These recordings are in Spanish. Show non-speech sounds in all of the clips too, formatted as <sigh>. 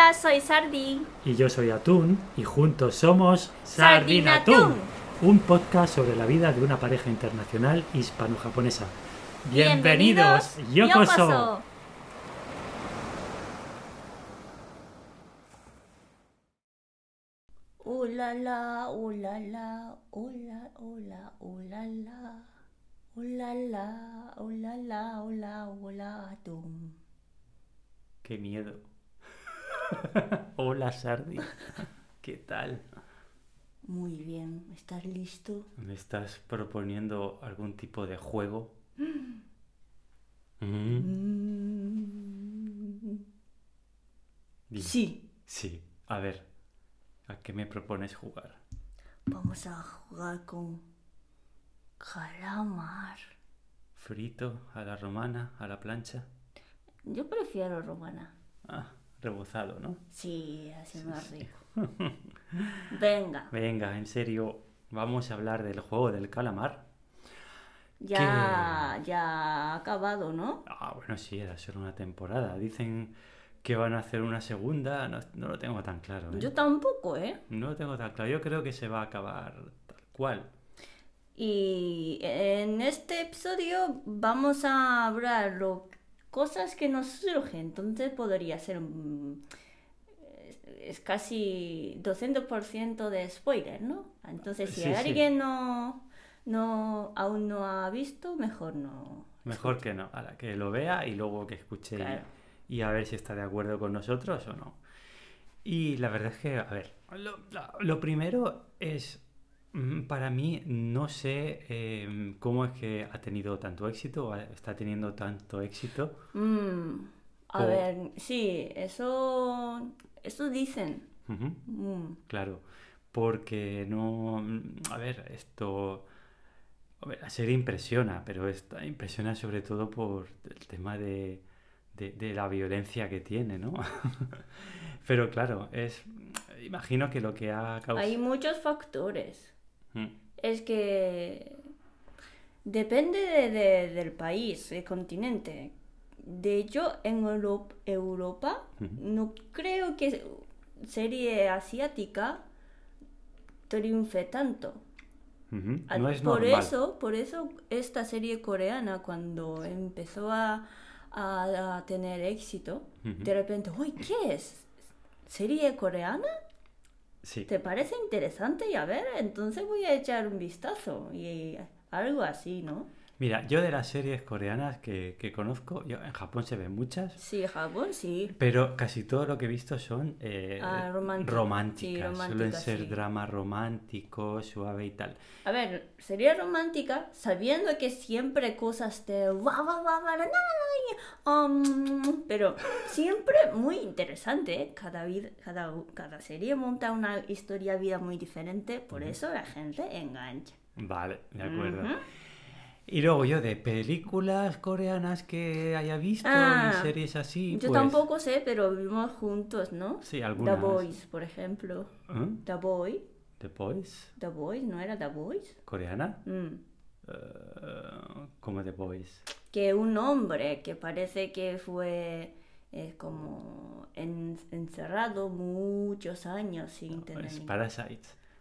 Hola, soy Sardi. Y yo soy Atún y juntos somos Sardinatún. un podcast sobre la vida de una pareja internacional hispano-japonesa. Bienvenidos, Yokoso. Yokoso. Uh la la, uh la la, uh la, uh la, uh la la. Uh la la, uh la la, uh la, uh la, tum. Qué miedo. <laughs> Hola Sardi. ¿Qué tal? Muy bien, ¿estás listo? ¿Me estás proponiendo algún tipo de juego? <gasps> Mm, Mm. Sí, Sí. A ver, ¿a qué me propones jugar? vamos a jugar con calamar. ¿Frito, a la romana, a la plancha? Yo prefiero romana. Ah, rebozado, ¿no? Sí, así más rico. <laughs> Venga, Venga, en serio, vamos a hablar del juego del calamar. ya, ya ha acabado, ¿no? Ah, bueno, sí, era solo una temporada. Dicen que van a hacer una segunda, no, no lo tengo tan claro. ¿eh? Yo tampoco, ¿eh? No lo tengo tan claro. Yo creo que se va a acabar tal cual. Y en este episodio vamos a hablar lo, cosas que nos surgen, entonces podría ser un- es, casi 200% de spoiler, ¿no? Entonces si Sí, sí. alguien no, no aún no ha visto, mejor no. Mejor que no, a la que lo vea y luego que escuche y- Claro. y, a ver si está de acuerdo con nosotros o no. Y la verdad es que, a ver, lo, lo primero es, mm, para mí, no sé eh, cómo es que ha tenido tanto éxito, o está teniendo tanto éxito. Mm, a ver, sí, eso, eso dicen. Mm, Claro, porque no... A ver, esto... hombre, la serie impresiona, pero esta impresiona sobre todo por el tema de, de- de la violencia que tiene, ¿no? <laughs> Pero claro, es... Imagino que lo que ha Hay causado... muchos factores. Mm, Es que depende de- de- del país, del continente. De hecho, en Euro- Europa no creo que serie asiática triunfe tanto. No es por normal. eso, por eso esta serie coreana cuando empezó a, a- a tener éxito, de repente, uy, ¿qué es? ¿Serie coreana? Sí. ¿Te parece interesante? Y a ver, entonces voy a echar un vistazo. Y algo así, ¿no? Mira, yo de las series coreanas que, que conozco, yo, en Japón se ven muchas, Sí, Japón, sí. Pero casi todo lo que he visto son eh, Ah, romántica. románticas. Sí, Suelen ser sí. drama romántico, suave y tal. A ver, sería romántica sabiendo que siempre cosas de um, pero siempre muy interesante. ¿eh? Cada, vid- cada, cada serie monta una historia vida muy diferente, por eso la gente engancha. Vale, de acuerdo. Y luego yo de películas coreanas que haya visto Ah, y series así. Yo pues, tampoco sé, pero vimos juntos, ¿no? Sí, The algunas. Boys, por ejemplo. ¿Eh? The Boy. The Boys, The Boys, ¿no era The Boys? coreana. Mm. Eh, como The Boys. Que un hombre que parece que fue eh, como en- encerrado muchos años sin tener... Es.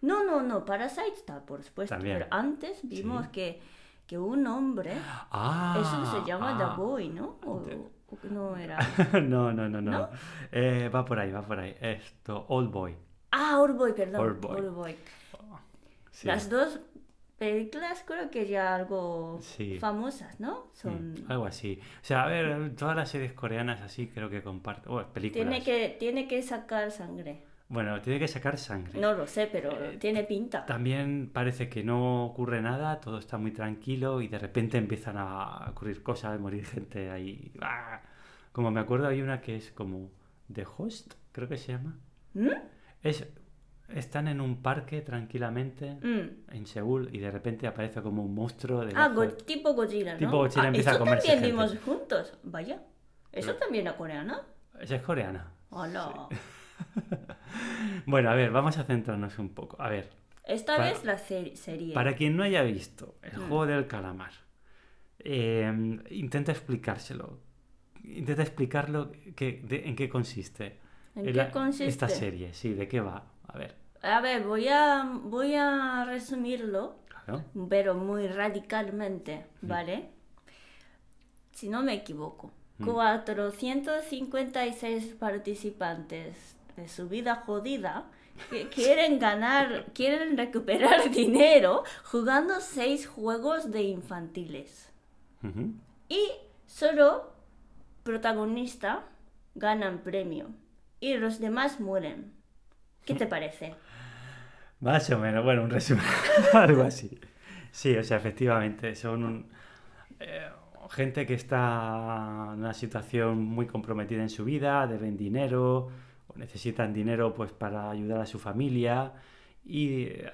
No, no, no, Parasite está, por supuesto. También. Pero antes vimos Sí. que, que un hombre, Ah, eso se llama ah. The Boy, ¿no? O, o que no era... <laughs> no, no, no, no. ¿No? Eh, va por ahí, va por ahí. Esto, Old Boy. Ah, Old Boy, perdón. Old Boy. Old Boy. Sí. Las dos películas creo que ya algo Sí. famosas, ¿no? Son... Mm, algo así. O sea, a ver, todas las series coreanas así creo que comparten. Oh, películas. Tiene que, tiene que sacar sangre. Bueno, tiene que sacar sangre. No lo sé, pero Eh, tiene pinta. También parece que no ocurre nada, todo está muy tranquilo y de repente empiezan a ocurrir cosas, morir gente ahí. ¡Ah! Como me acuerdo, hay una que es como The Host, creo que se llama. ¿Mm? Es, están en un parque tranquilamente Mm. en Seúl y de repente aparece como un monstruo de Ah, Go- tipo Godzilla, ¿no? Tipo Godzilla Ah, empieza a eso comerse también gente. vimos juntos. Vaya. ¿Eso también era coreana? Esa es coreana. Hola. <laughs> Bueno, a ver, vamos a centrarnos un poco. A ver, Esta Para- vez la se- serie. Para quien no haya visto el Mm. juego del calamar, eh, intenta explicárselo. Intenta explicarlo que, de- en qué consiste. ¿En El- qué consiste? Esta serie, sí, ¿de qué va? A ver, A ver, voy a, voy a resumirlo, claro. pero muy radicalmente, ¿vale? Si no me equivoco, Mm. 456 participantes de su vida jodida que quieren ganar, <laughs> quieren recuperar <laughs> dinero jugando seis juegos de infantiles. Y solo protagonista ganan premio y los demás mueren. ¿Qué te parece? <laughs> Más o menos, bueno, un resumen, algo así. Sí, o sea, efectivamente, son un- eh, gente que está en una situación muy comprometida en su vida, deben dinero necesitan dinero pues para ayudar a su familia y eh,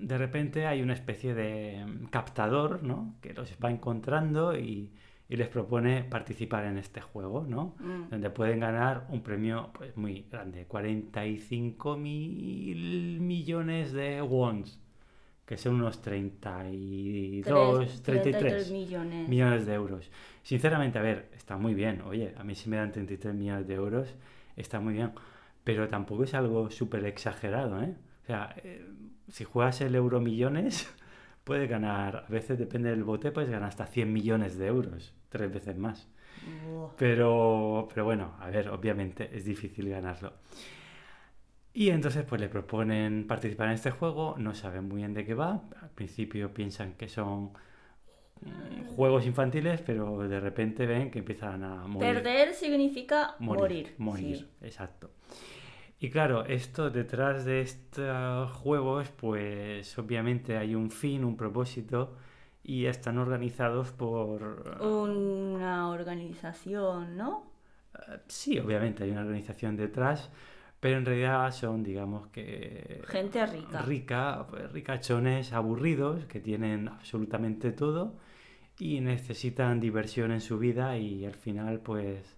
de repente hay una especie de mm, captador, ¿no? Que los va encontrando y, y les propone participar en este juego, ¿no? Mm. donde pueden ganar un premio pues muy grande, 45 mil millones de wons, que son unos 32, Tres- 33 millones. millones de euros. Sinceramente, a ver, está muy bien, oye, a mí si me dan 33 millones de euros, está muy bien, pero tampoco es algo súper exagerado, ¿eh? O sea, eh, si juegas el euro millones, <laughs> puedes ganar, a veces depende del bote, puedes ganar hasta 100 millones de euros, tres veces más. Pero, pero bueno, a ver, obviamente es difícil ganarlo. Y entonces pues le proponen participar en este juego, no saben muy bien de qué va, al principio piensan que son mm, juegos infantiles, pero de repente ven que empiezan a morir. Perder significa Morir, morir. morir, sí. exacto. Y claro, esto detrás de estos juegos, pues obviamente hay un fin, un propósito, y están organizados por... Una organización, ¿no? Eh, Sí, obviamente hay una organización detrás, pero en realidad son, digamos que... Gente rica. Rica, pues, ricachones aburridos que tienen absolutamente todo y necesitan diversión en su vida y al final pues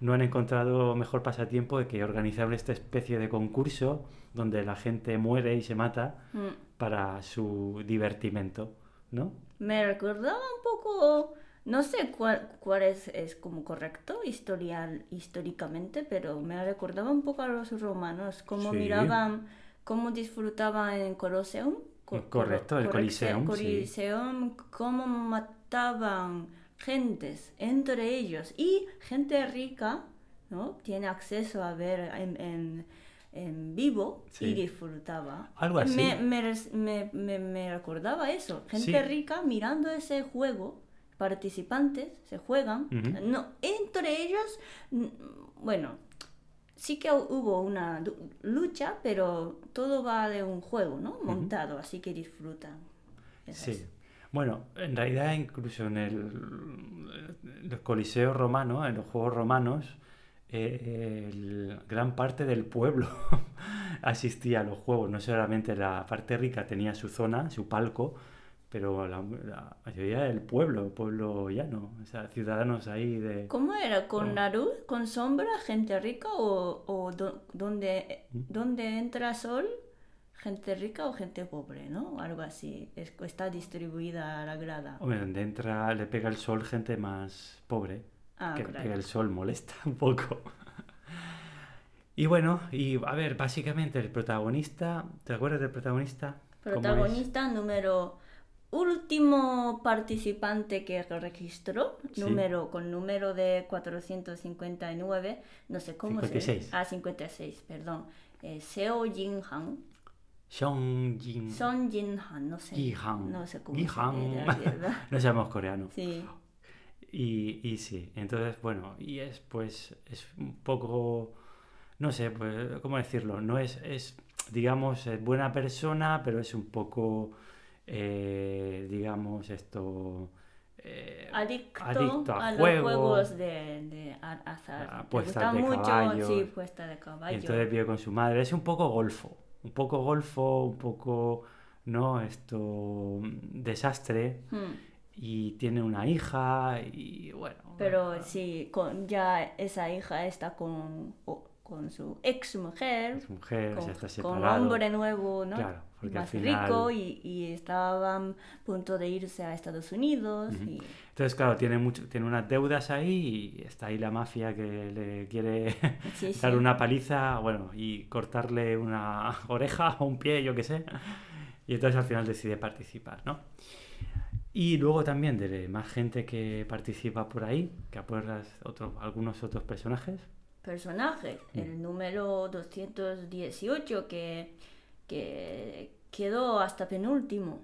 no han encontrado mejor pasatiempo que organizar esta especie de concurso donde la gente muere y se mata Mm. para su divertimento, ¿no? Me recordaba un poco, no sé cuál, cuál es, es como correcto historial, históricamente, pero me recordaba un poco a los romanos, cómo Sí. miraban, cómo disfrutaban en Colosseum. Co- Correcto, el correcto, Coliseum, sí. Coliseum, cómo mataban gentes entre ellos y gente rica, ¿no? Tiene acceso a ver en, en- en vivo y disfrutaba. Algo así. Me, me me- me- me recordaba eso, gente Sí. rica mirando ese juego, participantes se juegan, no, entre ellos, bueno, sí que hu- hubo una lucha, pero todo va de un juego, ¿no? Montado, así que disfrutan. Sí. Bueno, en realidad incluso en el, el Coliseo romano, en los Juegos Romanos, eh, el- gran parte del pueblo <laughs> asistía a los juegos. No solamente la parte rica tenía su zona, su palco, pero la, la mayoría del pueblo, el pueblo llano, o sea, ciudadanos ahí de... ¿Cómo era? ¿Con la luz? ¿Con sombra? ¿Gente rica? ¿O, o do- donde, ¿Mm? donde entra sol? ¿Gente rica o gente pobre? ¿No? Algo así. Es, está distribuida la grada. Hombre, donde entra, le pega el sol gente más pobre. Ah, que le claro. pega el sol molesta un poco. <laughs> Y bueno, y a ver, básicamente el protagonista, ¿te acuerdas del protagonista? Protagonista número último participante que registró, Sí. número con número de 459, no sé cómo 56. se Ah, 56, perdón. Eh, Seo Jin-han, Seong Jin. Jin-han, no sé. Gi-han. No sé cómo la <laughs> verdad. No sabemos coreano. Sí. Y, y sí, entonces, bueno, y es pues, es un poco, no sé, pues, ¿cómo decirlo? No es, es digamos, es buena persona, pero es un poco, eh, digamos, esto... eh, Adicto, adicto a a, los juego. juegos de, de azar. A Le apuestas gusta de mucho, caballos. sí, puesta de Y caballo. entonces vive con su madre. Es un poco golfo. Un poco golfo, un poco, ¿no? Esto, desastre. Hmm. Y tiene una hija y bueno. Pero sí, con, ya esa hija está con, con su ex mujer, Su mujer con, ya con hombre nuevo, ¿no? Claro, porque al Más final- rico y, y estaban a punto de irse a Estados Unidos. Ujú. y, Entonces, claro, tiene, mucho, tiene unas deudas ahí y está ahí la mafia que le quiere <laughs> sí, sí. dar una paliza, bueno, y cortarle una <laughs> oreja o un pie, yo qué sé. Y entonces al final decide participar, ¿no? Y luego también de más gente que participa por ahí, que apuestas otros, algunos otros personajes. Personaje, Mm. el número 218 que, que quedó hasta penúltimo.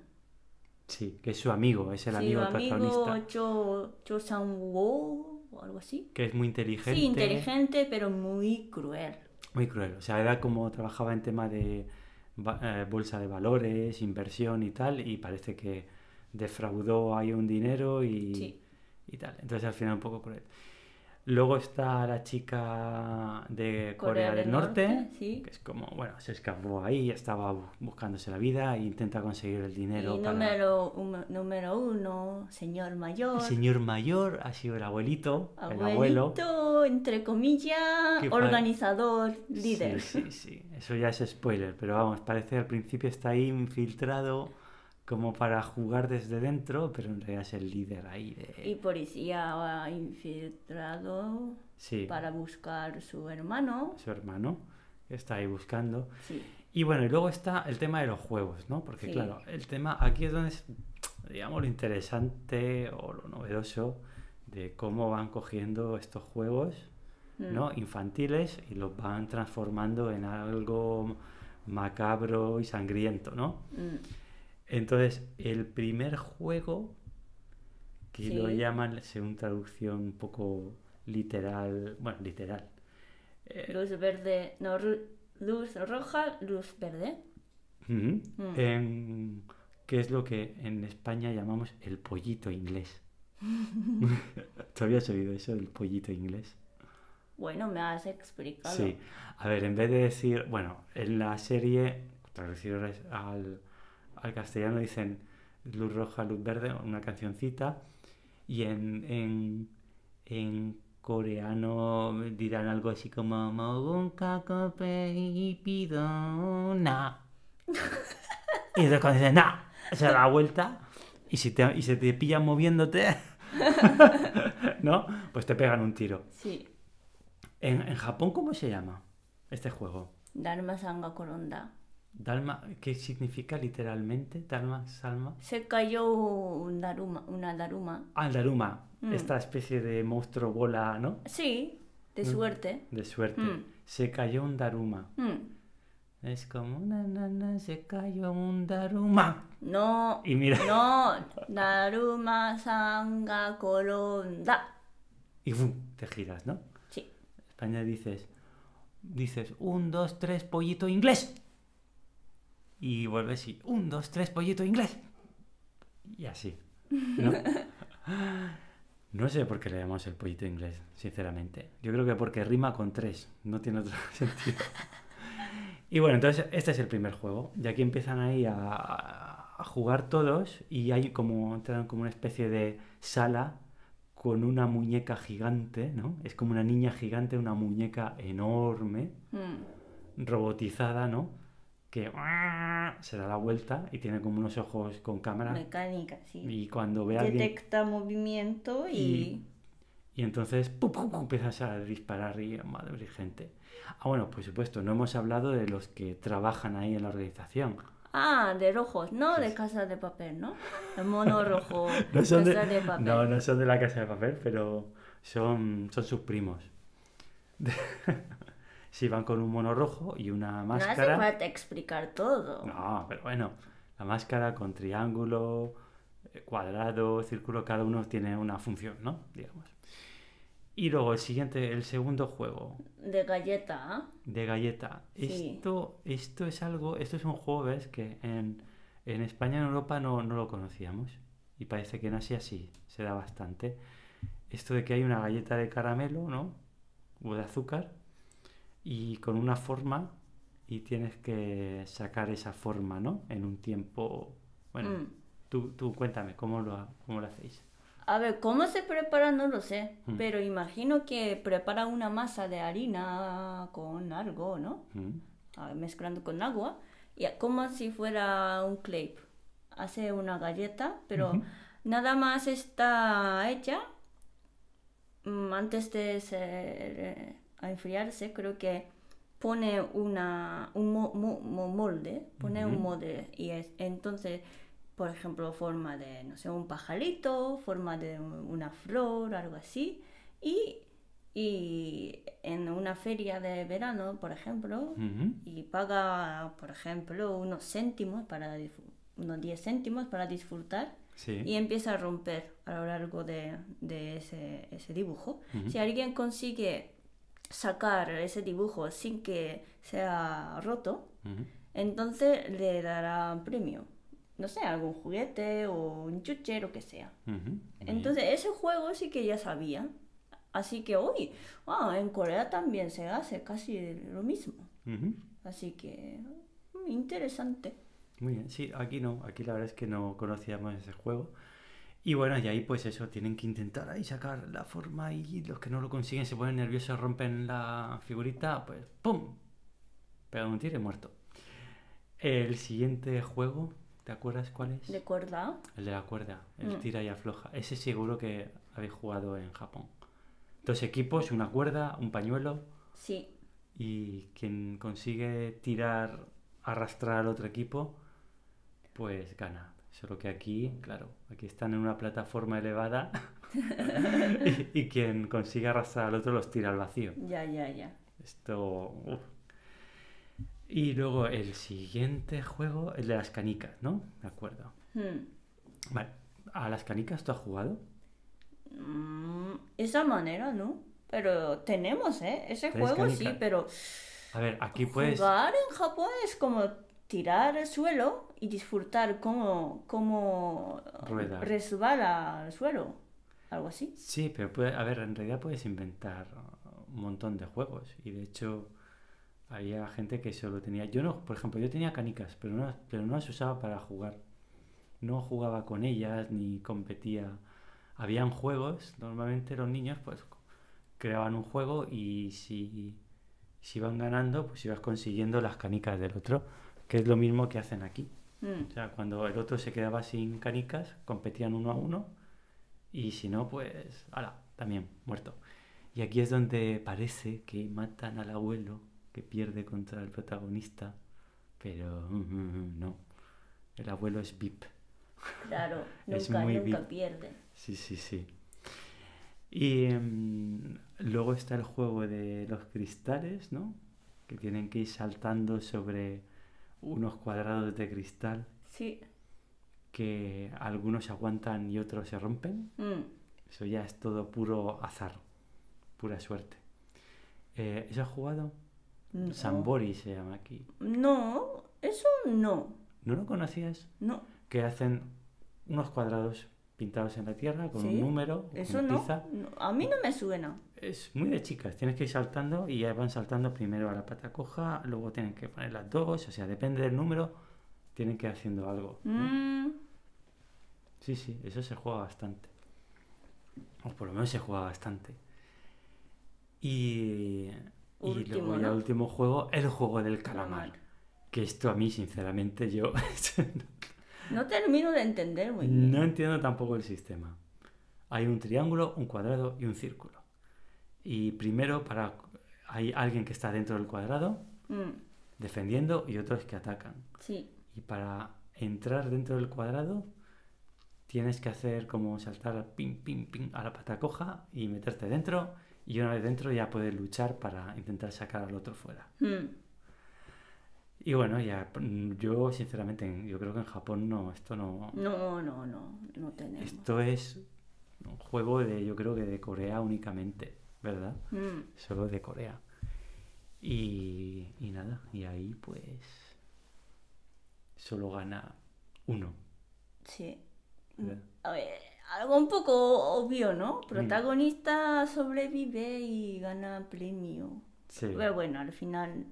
Sí, que es su amigo, es el Sí, amigo amigo protagonista. Cho, Cho Sang-woo o algo así. Que es muy inteligente. Sí, inteligente, pero muy cruel. Muy cruel. O sea, era como trabajaba en tema de eh, bolsa de valores, inversión y tal, y parece que defraudó ahí un dinero y, Sí. y tal. Entonces al final un poco cruel. Luego está la chica de Corea, del Norte, sí. que es como, bueno, se escapó ahí, estaba bu- buscándose la vida e intenta conseguir el dinero Y para... número, un- número uno, señor mayor. El señor mayor ha sido el abuelito, el abuelo. Abuelito, entre comillas, Que organizador, líder. Sí, sí, sí. Eso ya es spoiler, pero vamos, parece que al principio está ahí infiltrado como para jugar desde dentro, pero en realidad es el líder ahí de... Y policía ha infiltrado Sí, para buscar su hermano. su hermano, que está ahí buscando. Sí. Y bueno, y luego está el tema de los juegos, ¿no? Porque Sí. claro, el tema aquí es donde es, digamos, lo interesante o lo novedoso de cómo van cogiendo estos juegos, ¿no? Mm. Infantiles y los van transformando en algo macabro y sangriento, ¿no? Mm. Entonces, el primer juego, que lo llaman, según traducción un poco literal, bueno, literal, eh, Luz verde, no, luz roja, luz verde. Mm. en- que es lo que en España llamamos el pollito inglés. <laughs> <laughs> ¿Tú habías oído eso, el pollito inglés? Bueno, me has explicado. Sí. A ver, en vez de decir, bueno, en la serie, traducido al, al castellano, dicen luz roja, luz verde, una cancioncita, y en, en, en coreano dirán algo así como "Mogun kakope y pido na". <laughs> Y entonces cuando dicen na, se da vuelta y, si te, y se te pillan moviéndote, <laughs> ¿no? Pues te pegan un tiro. Sí. En, en Japón, ¿cómo se llama este juego? Dharma Sangha Koronda. Dalma, ¿qué significa literalmente? Dalma, Salma. Se cayó un daruma, una daruma. Ah, el Daruma, Mm. esta especie de monstruo bola, ¿no? Sí, de Mm. suerte. De suerte. Mm. Se cayó un Daruma. Mm. Es como, na, na, na, se cayó un Daruma. No, Y mira, no, Daruma Sangha Koronda. y ¡fum! te giras, ¿no? Sí. España dices, dices, un, dos, tres, pollito inglés. Y vuelves y, un, dos, tres, pollito inglés. Y así. ¿no? <laughs> No sé por qué le llamamos el pollito inglés, sinceramente. Yo creo que porque rima con tres, no tiene otro <laughs> sentido. Y bueno, entonces este es el primer juego. Y aquí empiezan ahí a, a jugar todos y hay como, entran como una especie de sala con una muñeca gigante, ¿no? Es como una niña gigante, una muñeca enorme, Mm. robotizada, ¿no? Que se da la vuelta y tiene como unos ojos con cámara. Mecánica, sí. Y cuando ve a alguien... Detecta movimiento y... Y- Y entonces ¡pum, pum, pum! empiezas a disparar y madre gente. Ah, bueno, por supuesto, no hemos hablado de los que trabajan ahí en la organización. Ah, de rojos, no Sí, de casa de papel, ¿no? <laughs> El mono rojo, No son de- casa de papel. No, no son de la casa de papel, pero son, son sus primos. <laughs> sí, van con un mono rojo y una No hace máscara. falta explicar todo. No, pero bueno, la máscara con triángulo, eh, cuadrado, círculo, cada uno tiene una función, ¿no? Digamos. Y luego el siguiente, el segundo juego, De galleta, de galleta. Sí. Esto, esto es algo, esto es un juego, ¿ves? Que en, en España en Europa no, no lo conocíamos. Y parece que en Asia sí, se da bastante. Esto de que hay una galleta de caramelo, ¿no? O de azúcar. Y con una forma. Y tienes que sacar esa forma, ¿no? En un tiempo. Bueno, Mm. tú, tú cuéntame, ¿cómo lo, cómo lo hacéis? A ver, ¿cómo se prepara? No lo sé, Mm. pero imagino que prepara una masa de harina con algo, ¿no? Mm. Ver, mezclando con agua, y como si fuera un crepe. Hace una galleta, pero nada más está hecha mm, antes de ser, eh, a enfriarse, creo que pone una, un mo- mo- mo- molde, pone un molde y es, entonces, por ejemplo, forma de, no sé, un pajarito, forma de un- una flor, algo así, y, y en una feria de verano, por ejemplo, y paga, por ejemplo, unos céntimos para unos 10 céntimos para disfrutar Sí. y empieza a romper a lo largo de, de ese, ese dibujo. Si alguien consigue sacar ese dibujo sin que sea roto, entonces le dará premio. No sé, algún juguete o un chuche, lo que sea. Entonces ese juego sí que ya sabía. Así que hoy, en Corea también se hace casi lo mismo. Así que mm, interesante. Muy bien, sí, aquí no, aquí la verdad es que no conocíamos ese juego. Y bueno, y ahí pues eso, tienen que intentar ahí sacar la forma y los que no lo consiguen se ponen nerviosos, rompen la figurita, pues ¡pum! Pegan un tiro y muerto. El siguiente juego, ¿te acuerdas cuál es? ¿De cuerda? El de la cuerda, el Mm. tira y afloja. Ese seguro que habéis jugado en Japón. Dos equipos, una cuerda, un pañuelo Sí. y quien consigue tirar, arrastrar al otro equipo, pues gana. Solo que aquí, claro, aquí están en una plataforma elevada <laughs> <laughs> y, y quien consigue arrastrar al otro los tira al vacío. Ya, ya, ya. Esto... uf. Y luego el siguiente juego, el de las canicas, ¿no? De acuerdo. Hmm. Vale, ¿a las canicas tú has jugado? Mm, esa manera, ¿no? Pero tenemos, ¿eh? Ese ¿Tenéis juego sí, pero A ver, aquí puedes... jugar en Japón es como tirar el suelo y disfrutar como Rueda. resbala al suelo. Algo así. Sí, pero puede, a ver, en realidad puedes inventar un montón de juegos. Y de hecho, había gente que solo tenía. Yo no, por ejemplo, yo tenía canicas, pero no, pero no las usaba para jugar. No jugaba con ellas ni competía. Habían juegos, normalmente los niños, pues creaban un juego y si, si iban ganando, pues ibas consiguiendo las canicas del otro, que es lo mismo que hacen aquí. Mm. O sea, cuando el otro se quedaba sin canicas, competían uno a uno y si no, pues, ala, también muerto. Y aquí es donde parece que matan al abuelo que pierde contra el protagonista, pero mm, mm, no, el abuelo es VIP. Claro, <laughs> Es nunca, muy nunca vi- pierde. Sí, sí, sí. Y luego está el juego de los cristales, ¿no? Que tienen que ir saltando sobre unos cuadrados de cristal Sí. que algunos se aguantan y otros se rompen. Mm. Eso ya es todo puro azar, pura suerte. Eh, ¿Eso has jugado? No. Sambori se llama aquí. No, eso no. ¿No lo conocías? No, Que hacen unos cuadrados pintados en la tierra con ¿Sí? un número, eso una no. tiza. no. A mí no me suena. Es muy de chicas, tienes que ir saltando y ya van saltando primero a la pata coja, luego tienen que poner las dos, o sea, depende del número, tienen que ir haciendo algo. ¿no? Mm, Sí, sí, eso se juega bastante. O por lo menos se juega bastante. Y, luego ya ¿no? último juego, el juego del calamar. Que esto a mí, sinceramente, yo no termino de entender muy <laughs> bien. no entiendo tampoco el sistema. Hay un triángulo, un cuadrado y un círculo. Y primero para hay alguien que está dentro del cuadrado Mm, defendiendo y otros que atacan. sí. Y para entrar dentro del cuadrado tienes que hacer como saltar ping, ping, ping a la pata coja y meterte dentro. Y una vez dentro ya puedes luchar para intentar sacar al otro fuera. Mm, Y bueno, ya yo sinceramente yo creo que en Japón no, esto no. no, no, no, no tenemos. Esto es un juego de yo creo que de Corea únicamente, ¿verdad? Mm, Solo de Corea. Y, y nada, y ahí pues solo gana uno. sí. ¿verdad? A ver, algo un poco obvio. ¿no? Protagonista sobrevive y gana premio. Sí. Pero bueno, al final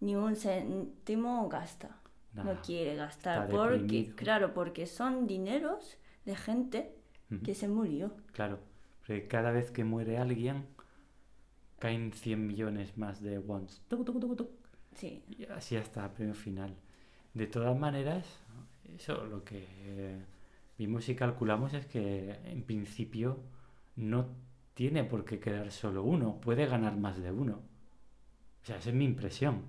ni un céntimo gasta. No quiere gastar. Porque, claro, porque son dineros de gente que se murió. Claro, porque cada vez que muere alguien, caen 100 millones más de ones. Sí. Y así hasta premio final. De todas maneras, eso lo que eh, vimos y calculamos es que en principio no tiene por qué quedar solo uno, puede ganar más de uno. O sea, esa es mi impresión.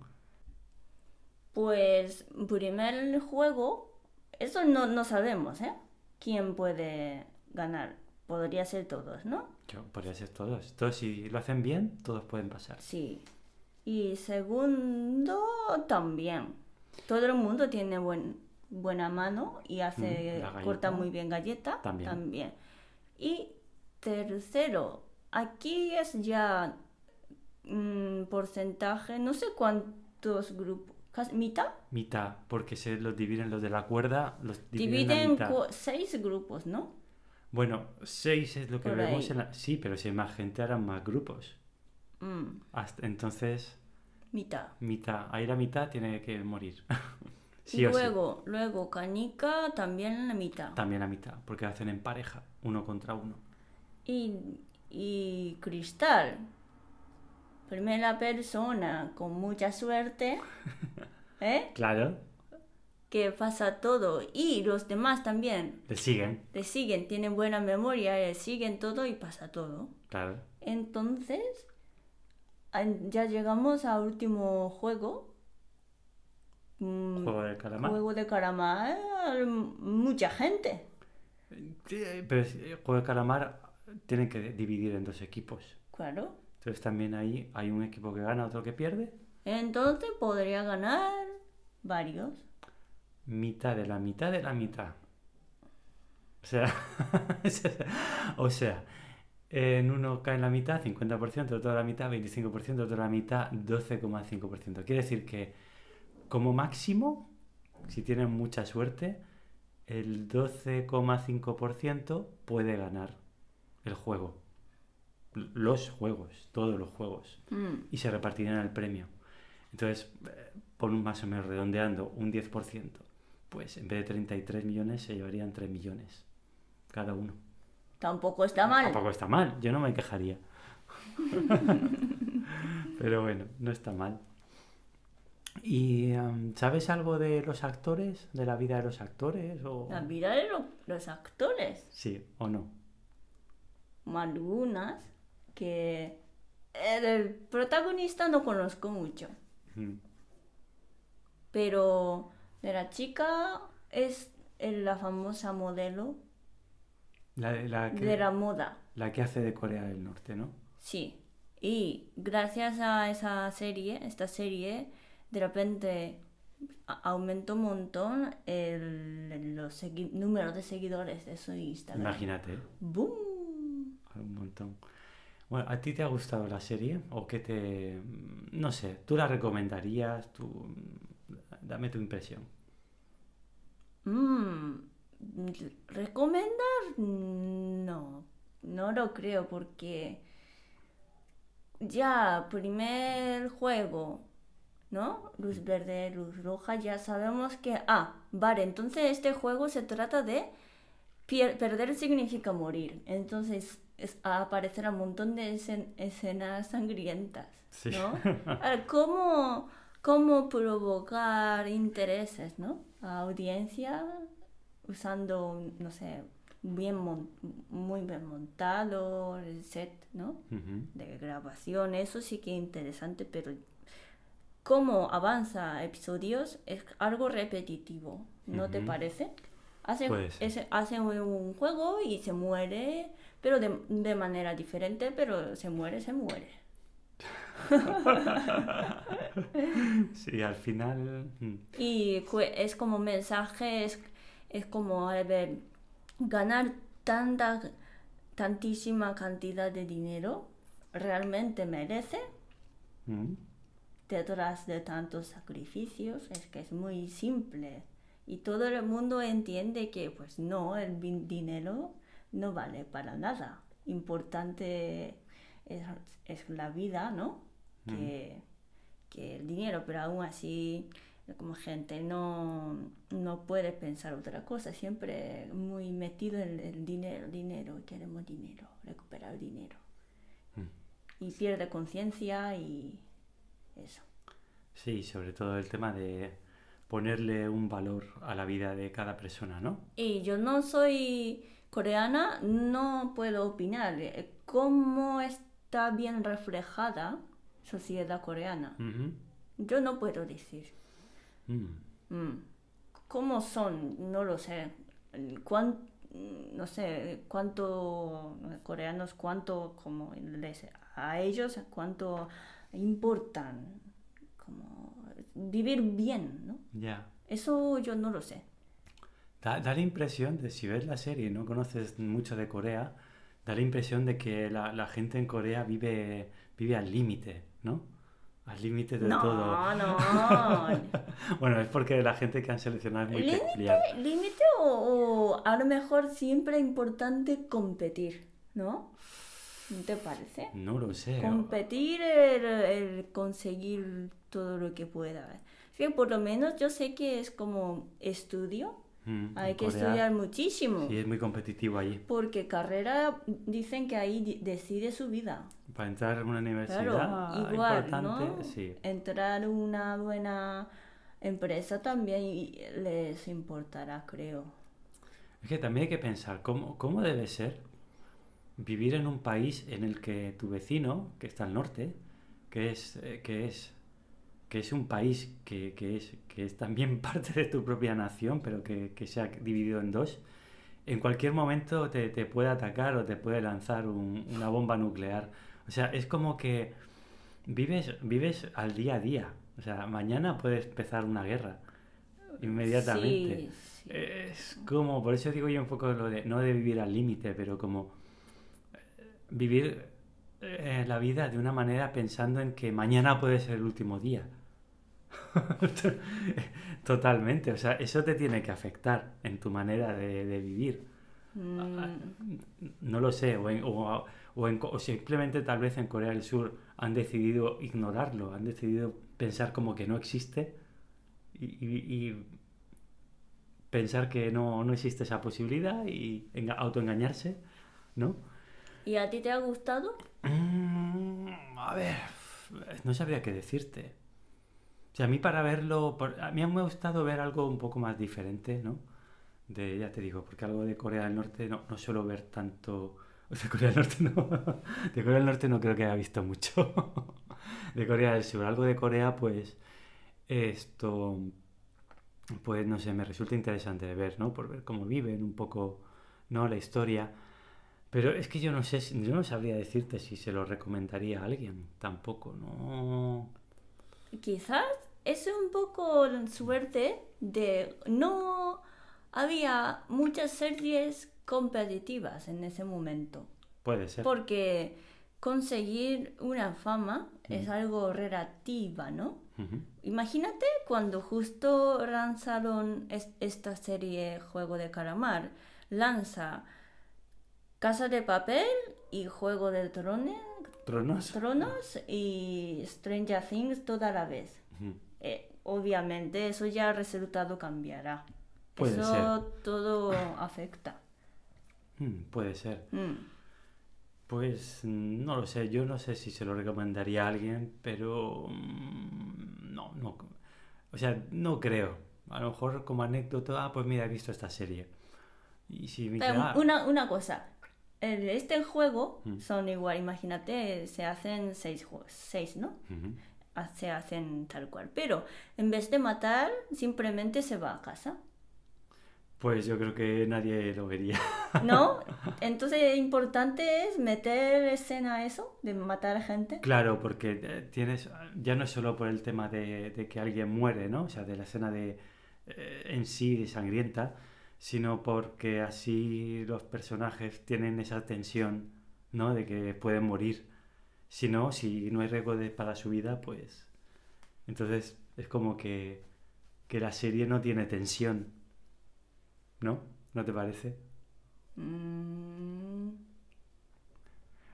Pues primer juego, eso no, no sabemos, ¿eh? ¿Quién puede ganar? Podría ser todos, ¿no? Yo, podría ser todos. Todos, si lo hacen bien, todos pueden pasar. Sí. Y segundo, también. Todo el mundo tiene buen, buena mano y hace Mm, la corta muy bien galleta. También. Y tercero, aquí es ya mm, porcentaje, no sé cuántos grupos, mitad. Mitad, porque se los dividen los de la cuerda, los dividen, la Dividen mitad. seis grupos, ¿no? Bueno, seis es lo que Por vemos ahí. en la... Sí, pero si hay más gente harán más grupos. Mm, Hasta entonces, mitad. mitad, ahí la mitad tiene que morir. <laughs> sí y o sí. luego, luego canica también la mitad. También la mitad, porque hacen en pareja, uno contra uno. Y, y cristal. Primera persona con mucha suerte. <laughs> ¿Eh? Claro, Que pasa todo. Y los demás también. le siguen, Le siguen, tienen buena memoria, le siguen todo y pasa todo. claro. Entonces, ya llegamos al último juego. Mm, Juego de calamar. Juego de calamar, mucha gente. Sí, pero el juego de calamar tienen que dividir en dos equipos. Claro. Entonces también ahí hay un equipo que gana, otro que pierde. Entonces podría ganar varios. Mitad de la mitad de la mitad. O sea, <laughs> o sea, en uno cae en la mitad, 50%, otro la mitad, 25%, otro la mitad, 12,5%. Quiere decir que como máximo, si tienen mucha suerte, el 12,5% puede ganar el juego. Los juegos, todos los juegos. Mm, Y se repartirían el premio. Entonces, eh, por un más o menos redondeando, un 10%. Pues en vez de 33 millones se llevarían 3 millones cada uno. Tampoco está mal. Tampoco está mal, yo no me quejaría. <laughs> Pero bueno, no está mal. ¿Y em, sabes algo de los actores? ¿De la vida de los actores? O... La vida de lo- los actores. Sí, o no. Algunas que el protagonista no conozco mucho. Mm. Pero de la chica es el- la famosa modelo La, la que, de la moda. la que hace de Corea del Norte, ¿no? Sí. Y gracias a esa serie, esta serie, de repente aumentó un montón el, los números de seguidores de su Instagram. Imagínate. ¿eh? ¡Boom! Un montón. Bueno, ¿a ti te ha gustado la serie? ¿O qué te... No sé, ¿tú la recomendarías? Tú... Dame tu impresión. Mm, ¿Recomendar? No, no lo creo porque ya primer juego, ¿no? Luz verde, luz roja, ya sabemos que, ah, vale, entonces este juego se trata de pier- perder significa morir, entonces es, aparecerá un montón de escen- escenas sangrientas, Sí. ¿no? <laughs> Ahora, ¿cómo, cómo provocar intereses, ¿no? Audiencia usando, no sé, bien mon- muy bien montado el set, ¿no? De grabación, eso sí que es interesante, pero cómo avanza episodios es algo repetitivo, ¿no te parece? Hace, hace un, un juego y se muere, pero de, de manera diferente, pero se muere, se muere. Sí, al final... mm, Y es como mensaje, es, es como, a ver, ganar tanta, tantísima cantidad de dinero, ¿realmente merece? mm, Detrás de tantos sacrificios, es que es muy simple. Y todo el mundo entiende que, pues no, el dinero no vale para nada. Importante es, es la vida, ¿no? Que, que el dinero, pero aún así como gente no, no puede pensar otra cosa, siempre muy metido en el dinero, dinero, queremos dinero, recuperar dinero. Mm. Y pierde conciencia y eso. Sí, sobre todo el tema de ponerle un valor a la vida de cada persona, ¿no? Y yo no soy coreana, no puedo opinar eh, cómo está bien reflejada sociedad coreana. Yo no puedo decir. Mm. Mm. ¿Cómo son? No lo sé. ¿Cuán- no sé cuánto coreanos, cuánto como les, a ellos, cuánto importan como vivir bien, ¿no? Ya. Eso yo no lo sé. Da, da la impresión de, si ves la serie y no conoces mucho de Corea, da la impresión de que la, la gente en Corea vive, vive al límite, ¿no? Al límite de no, todo. no. <laughs> Bueno, es porque la gente que han seleccionado es muy Límite, peculiar. límite o, o a lo mejor siempre importante competir, ¿no? ¿No te parece? No lo sé. Competir, el, el conseguir todo lo que pueda. Sí, por lo menos yo sé que es como estudio, Mm, hay que Corea, estudiar muchísimo, Sí, es muy competitivo allí. porque carrera dicen que ahí decide su vida. Para entrar en una universidad Claro, igual, importante, ¿no? sí. Entrar en una buena empresa también les importará, creo. Es que también hay que pensar cómo, cómo debe ser vivir en un país en el que tu vecino, que está al norte, que es, eh, que es, que es un país que, que es, que es también <laughs> parte de tu propia nación, pero que, que se ha dividido en dos, en cualquier momento te, te puede atacar o te puede lanzar un- una bomba nuclear. O sea, es como que vives, vives al día a día. O sea, mañana puede empezar una guerra inmediatamente. Sí, sí. Es como, por eso digo yo un poco lo de, no de vivir al límite, pero como eh, vivir eh, la vida de una manera pensando en que mañana puede ser el último día. <laughs> Totalmente, o sea, eso te tiene que afectar en tu manera de, de vivir. Mm, No lo sé, o, en- o- o en- o simplemente tal vez en Corea del Sur han decidido ignorarlo, han decidido pensar como que no existe y, y- y pensar que no, no existe esa posibilidad y enga- autoengañarse, ¿no? ¿Y a ti te ha gustado? Mm, a ver, no sabría qué decirte. Sea, a mí para verlo, a mí me ha gustado ver algo un poco más diferente, ¿no? De, ya te digo, porque algo de Corea del Norte no, suelo ver tanto. O <laughs> de Corea del Norte no. <laughs> De Corea del Norte no creo que haya visto mucho. <laughs> De Corea del Sur. Algo de Corea, pues. Esto. Pues no sé, me resulta interesante de ver, ¿no? Por ver cómo viven un poco, ¿no? La historia. Pero es que yo no sé, yo no sabría decirte si se lo recomendaría a alguien. Tampoco, no. Quizás es un poco suerte de no había muchas series competitivas en ese momento. Puede ser. Porque conseguir una fama es algo relativa, ¿no? Imagínate cuando justo lanzaron es- esta serie Juego de Calamar. Lanza Casa de Papel y Juego de Tronos, Tronos. Tronos y Stranger Things toda la vez. Eh, obviamente eso ya el resultado cambiará. Puede eso todo afecta. Mm, puede ser. Mm. Pues no lo sé, yo no sé si se lo recomendaría a alguien, pero mm, no, no. O sea, no creo. A lo mejor como anécdota, ah, pues mira, he visto esta serie. Y si me Pero una, una cosa, este juego son igual, imagínate, se hacen seis seis, ¿no? Se hacen tal cual. Pero en vez de matar, simplemente se va a casa. pues yo creo que nadie lo vería. ¿No? <laughs> Entonces, importante es meter escena a eso, de matar gente. Claro, porque eh, tienes, ya no es solo por el tema de, de que alguien muere, ¿no? O sea, de la escena de, eh, en sí de sangrienta, sino porque así los personajes tienen esa tensión, ¿no? De que pueden morir. Si no, si no hay riesgo de, para su vida, pues... Entonces es como que, que la serie no tiene tensión, ¿no? ¿No te parece? Mm,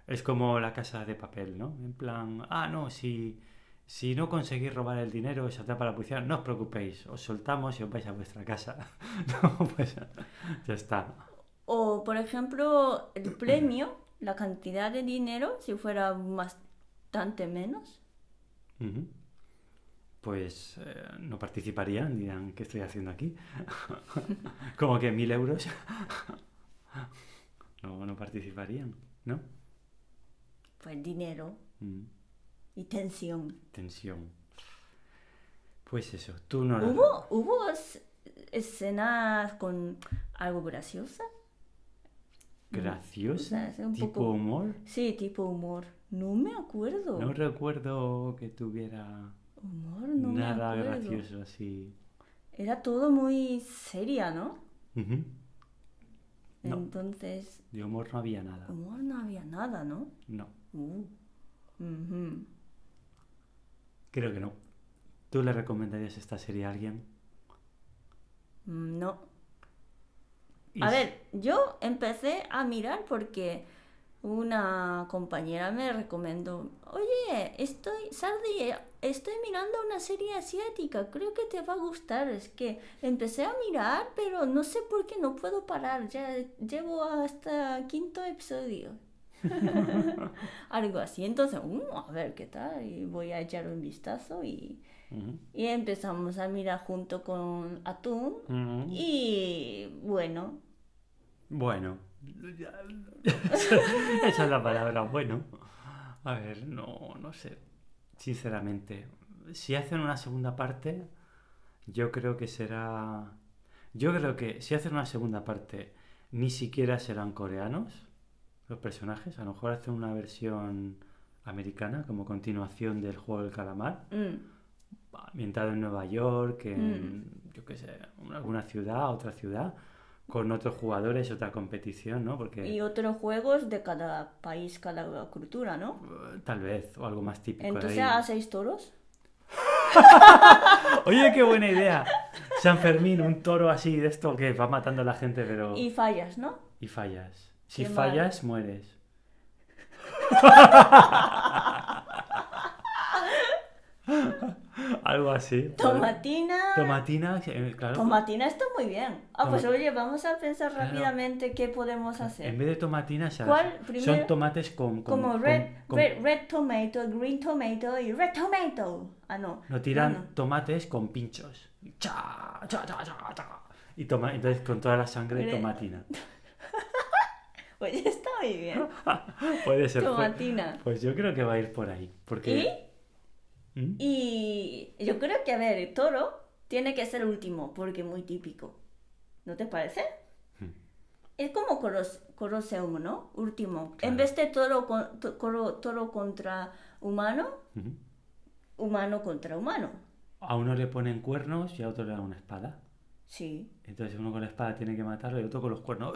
Es como la casa de papel, ¿no? En plan, ah, no, si Si no conseguís robar el dinero se atrapa la policía, no os preocupéis, os soltamos y os vais a vuestra casa. <laughs> no, pues ya está. O, por ejemplo, el <clears throat> premio, la cantidad de dinero, si fuera bastante menos. Pues eh, no participarían, dirán, ¿qué estoy haciendo aquí? <laughs> Como que mil euros. <laughs> no, no participarían, ¿no? Pues dinero Mm, y tensión. tensión. Pues eso, tú no... ¿Hubo, hubo es- escenas con algo graciosa? Graciosa, O sea, es un tipo poco- humor. Sí, tipo humor. No me acuerdo. No recuerdo que tuviera Humor, no me nada acuerdo. gracioso así. Era todo muy seria, ¿no? No. Entonces, De humor no había nada. humor no había nada, ¿no? No, Uh. Creo que no. ¿Tú le recomendarías esta serie a alguien? Mm, No. A ver, yo empecé a mirar porque una compañera me recomendó, oye, estoy, Sardi, estoy mirando una serie asiática, creo que te va a gustar. Es que empecé a mirar, pero no sé por qué no puedo parar, ya llevo hasta quinto episodio. <laughs> Algo así, entonces, "Uh, a ver qué tal, y voy a echar un vistazo y, empezamos a mirar junto con Atún y bueno, Bueno, <laughs> esa es la palabra, bueno. A ver, no, no sé. Sinceramente, si hacen una segunda parte, yo creo que será... Yo creo que si hacen una segunda parte, ni siquiera serán coreanos los personajes. A lo mejor hacen una versión americana como continuación del juego del calamar. mm, ambientado en Nueva York, en, yo qué sé, en alguna ciudad, otra ciudad, con otros jugadores, otra competición, ¿no? Porque y otros juegos de cada país, cada cultura, ¿no? eh, tal vez, o algo más típico Entonces, ahí. ¿hacéis toros? <laughs> Oye, qué buena idea. San Fermín, un toro así de esto que va matando a la gente, pero... Y fallas, ¿no? y fallas. Si Qué mal. fallas, mueres. <laughs> <laughs> Algo así. Tomatina. Tomatina, eh, claro. Tomatina está muy bien. Ah, pues oye, vamos a pensar Claro. rápidamente qué podemos En hacer. vez de tomatina, ¿Cuál son primero? tomates con, con- Como con- red, con- red, red tomato, green tomato y red tomato. Ah, no. No tiran No, no. tomates con pinchos. Cha, cha, cha, cha, cha. Y toma, entonces con toda la sangre Red- tomatina. <laughs> Oye, está muy bien. <laughs> Puede ser. pues- Tomatina. Pues yo creo que va a ir por ahí. Porque. ¿Mm? Y yo creo que, a ver, el toro tiene que ser último, porque es muy típico. ¿No te parece? Hmm. Es como Colosseum, ¿no? Último. En vez de toro, con- to- coro- toro contra humano, humano contra humano. A uno le ponen cuernos y a otro le dan una espada. Sí, Entonces uno con la espada tiene que matarlo y otro con los cuernos.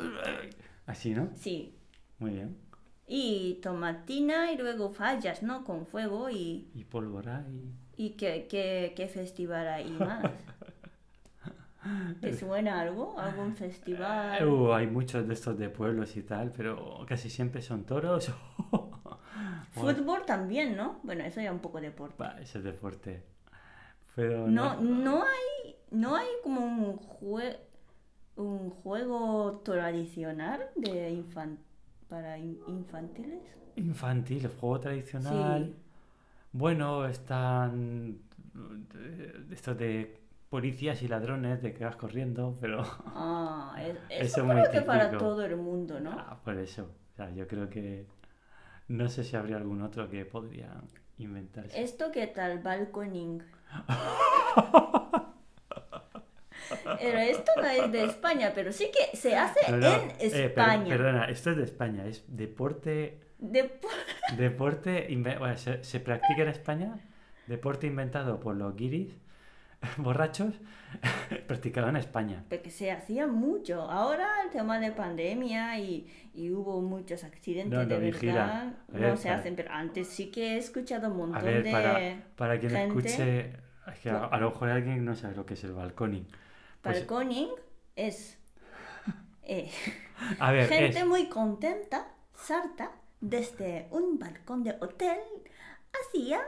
Así, ¿no? sí. Muy bien. Y tomatina y luego fallas, ¿no? Con fuego y, Y pólvora y. y qué, qué, qué festival hay más. <laughs> ¿Te suena algo? ¿Algún festival? Uh, hay muchos de estos de pueblos y tal, pero casi siempre son toros. <laughs> Fútbol también, ¿no? Bueno, eso ya un poco deporte. Va, ese es deporte. Pero No, no hay, no hay como un, jue- un juego tradicional de infan- para in- infantiles. Infantil, el juego tradicional. Sí. Bueno, están eh, estos de policías y ladrones de que vas corriendo, pero Ah, es- <laughs> Eso eso es muy creo que para todo el mundo, ¿no? ah, por eso. O sea, yo creo que no sé si habría algún otro que podría inventarse. ¿Esto qué tal? Balconing. <laughs> Pero esto no es de España, pero sí que se hace No, no, en eh, per- España. perdona, esto es de España, es deporte Depo- <laughs> Deporte bueno, se, se practica en España, deporte inventado por los guiris <laughs> borrachos, <laughs> practicado en España. Porque se hacía mucho. Ahora el tema de pandemia y, y hubo muchos accidentes No, no, de vigila. verdad. A ver, no se para- hacen, pero antes sí que he escuchado un A montón ver, de... para, para quien gente- escuche, es que a, a lo mejor alguien no sabe lo que es el balconing. Pues, Balconing es... eh, <laughs> a ver, gente es, muy contenta salta desde un balcón de hotel hacía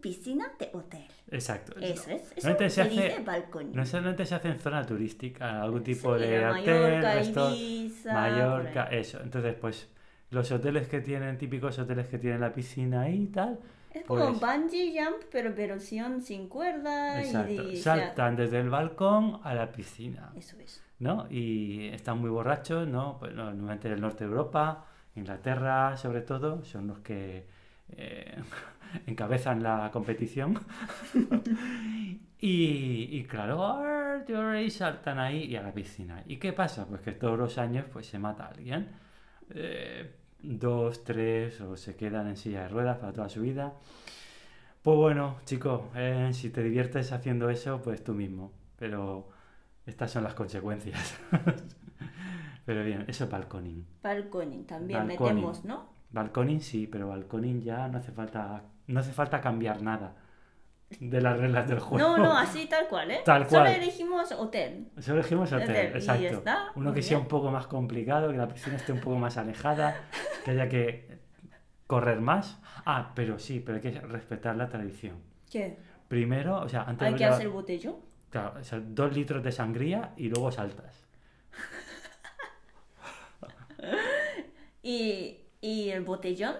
piscina de hotel. Exacto. Eso es. Eso Normalmente se hace, balcón. no solamente se hace en zona turística, algún tipo Sí, de hotel, Mallorca, resto- Ibiza, Mallorca, eso. Entonces, pues, los hoteles que tienen, típicos hoteles que tienen la piscina ahí y tal, Es como pues- bungee jump, pero versión sin cuerda exacto, y, y- o sea, saltan desde el balcón a la piscina. Eso es. ¿no? Y están muy borrachos, ¿no? Pues no, normalmente en el norte de Europa, Inglaterra sobre todo, son los que eh, <laughs> encabezan la competición. <laughs> y, y claro, "Arr, y saltan ahí y a la piscina. ¿Y qué pasa? Pues que todos los años pues se mata alguien. Eh, dos, tres, o se quedan en silla de ruedas para toda su vida. Pues bueno, chicos, eh, si te diviertes haciendo eso, pues tú mismo. Pero estas son las consecuencias. <laughs> pero bien, eso es balconing. Balconing también Balconing. metemos, ¿no? Balconing sí, pero balconing ya no hace falta, no hace falta cambiar nada de las reglas del juego. No, no, así <laughs> tal cual, ¿eh? Tal Solo cual. elegimos hotel. Solo elegimos hotel, Hotel, y exacto. ya está, Uno que sea un poco más complicado, que la piscina esté un poco más alejada, que haya que correr más. Ah, pero sí, pero hay que respetar la tradición. ¿Qué? Primero, o sea, antes ¿Hay de que la- hacer botellón? Claro, o sea, dos litros de sangría y luego saltas. <laughs> ¿Y, ¿Y el botellón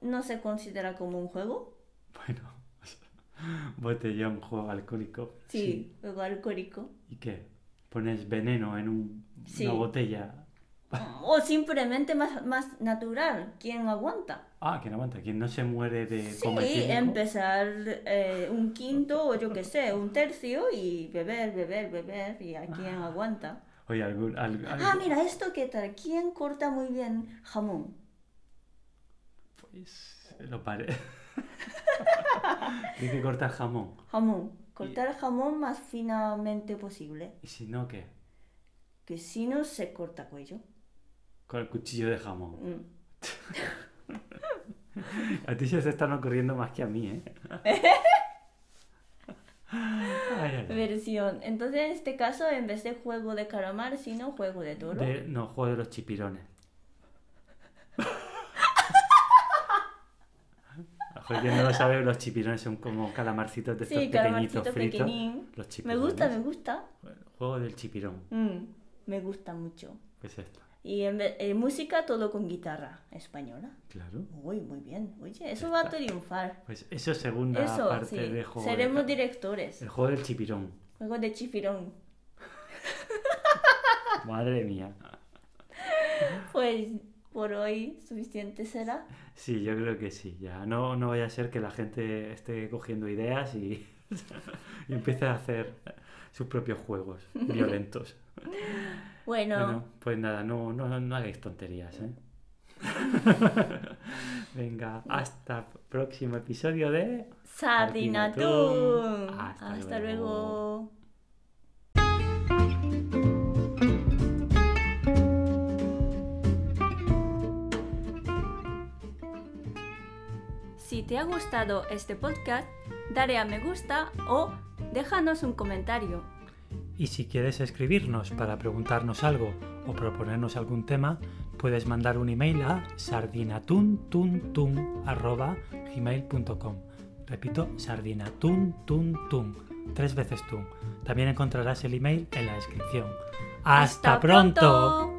no se considera como un juego? Bueno, botellón, juego alcohólico. Sí, juego alcohólico. ¿Y qué? ¿Pones veneno en un- Sí. una botella? O simplemente más, más natural. ¿Quién aguanta? Ah, ¿quién aguanta? ¿Quién no se muere de Sí, empezar eh, un quinto o yo qué sé, un tercio y beber, beber, beber y a quién aguanta. Oye, algún, al- Ah, mira, esto qué tal. ¿Quién corta muy bien jamón? Pues lo pare... <laughs> <laughs> Hay que cortar jamón. Jamón. Cortar jamón más finamente posible. ¿Y si no, qué? Que si no se corta cuello. Con el cuchillo de jamón. Mm. <laughs> A ti se te están ocurriendo más que a mí, ¿eh? <laughs> Ay, ay, ay. Versión. Entonces, en este caso, en vez de juego de calamar, sino juego de toro. De- no, juego de los chipirones. Quien no lo sabe, los chipirones son como calamarcitos de estos Sí, pequeñitos fritos. Los Me chipirones. gusta, me gusta. Bueno, juego del chipirón. Mm, me gusta mucho. Pues esto. Y en vez- eh, música todo con guitarra española. Claro. Uy, muy bien. Oye, eso va a triunfar. Pues eso es segunda Eso, parte sí. de juego. Seremos directores. El juego del chipirón. Juego de chifirón. <laughs> Madre mía. Pues por hoy suficiente será. Sí, yo creo que sí. Ya no, no vaya a ser que la gente esté cogiendo ideas y, <laughs> y empiece a hacer sus propios juegos <laughs> violentos. Bueno, Bueno, pues nada, no, no, no hagáis tonterías, ¿eh? <laughs> Venga, hasta próximo episodio de... Sardinatún. Hasta Hasta luego. luego. Te ha gustado este podcast, dale a me gusta o déjanos un comentario. Y si quieres escribirnos para preguntarnos algo o proponernos algún tema, puedes mandar un email a sardinatuntun@gmail.com. Repito, sardinatuntun, tres veces tun. También encontrarás el email en la descripción. ¡Hasta, pronto!